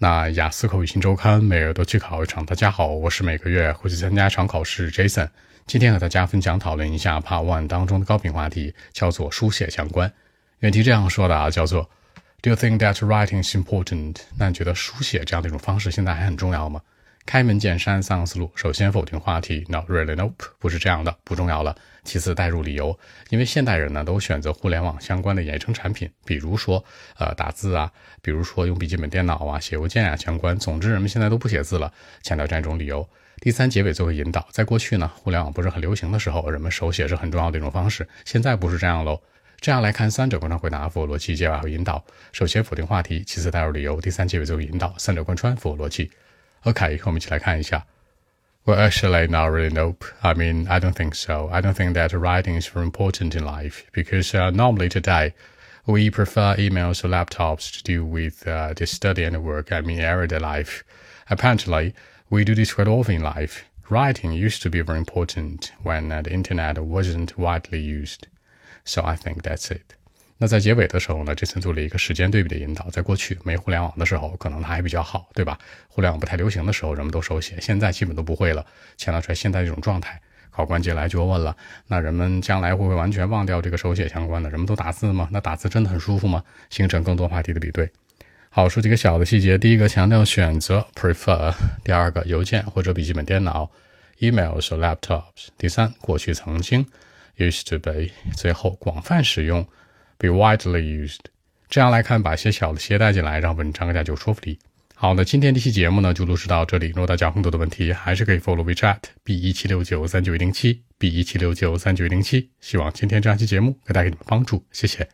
那雅思口语新周刊每月都去考一场。大家好，我是每个月会去参加一场考试 Jason。今天和大家分享讨论一下 Part One 当中的高频话题，叫做书写相关。原题这样说的啊，叫做 Do you think that writing is important？那你觉得书写这样的一种方式现在还很重要吗？开门见山三个思路：首先否定话题，No really nope，不是这样的，不重要了。其次带入理由，因为现代人呢都选择互联网相关的衍生产品，比如说呃打字啊，比如说用笔记本电脑啊写邮件啊相关。总之人们现在都不写字了，强调这样一种理由。第三结尾作为引导，在过去呢互联网不是很流行的时候，人们手写是很重要的一种方式，现在不是这样喽。这样来看，三者贯穿回答符合逻辑，结尾和引导。首先否定话题，其次带入理由，第三结尾作为引导，三者贯穿符合逻辑。OK，我们一起来看一下。Well, actually, not really. Nope. I mean, I don't think so. I don't think that writing is very important in life because uh, normally today we prefer emails or laptops to do with uh, the study and work. I mean, everyday life. Apparently, we do this quite often in life. Writing used to be very important when uh, the internet wasn't widely used. So I think that's it. 那在结尾的时候呢，这次做了一个时间对比的引导。在过去没互联网的时候，可能它还比较好，对吧？互联网不太流行的时候，人们都手写，现在基本都不会了。强调出来现在这种状态，考官接来就问了：那人们将来会不会完全忘掉这个手写相关的？人们都打字吗？那打字真的很舒服吗？形成更多话题的比对。好，说几个小的细节。第一个强调选择 prefer，第二个邮件或者笔记本电脑 emails or laptops，第三过去曾经 used to be，最后广泛使用。Be widely used。这样来看，把一些小的携带进来，让文章更加有说服力。好，那今天这期节目呢，就录制到这里。如果大家有更多的问题，还是可以 follow WeChat b 一七六九三九一零七 b 一七六九三九一零七。希望今天这样一期节目可带给你们帮助，谢谢。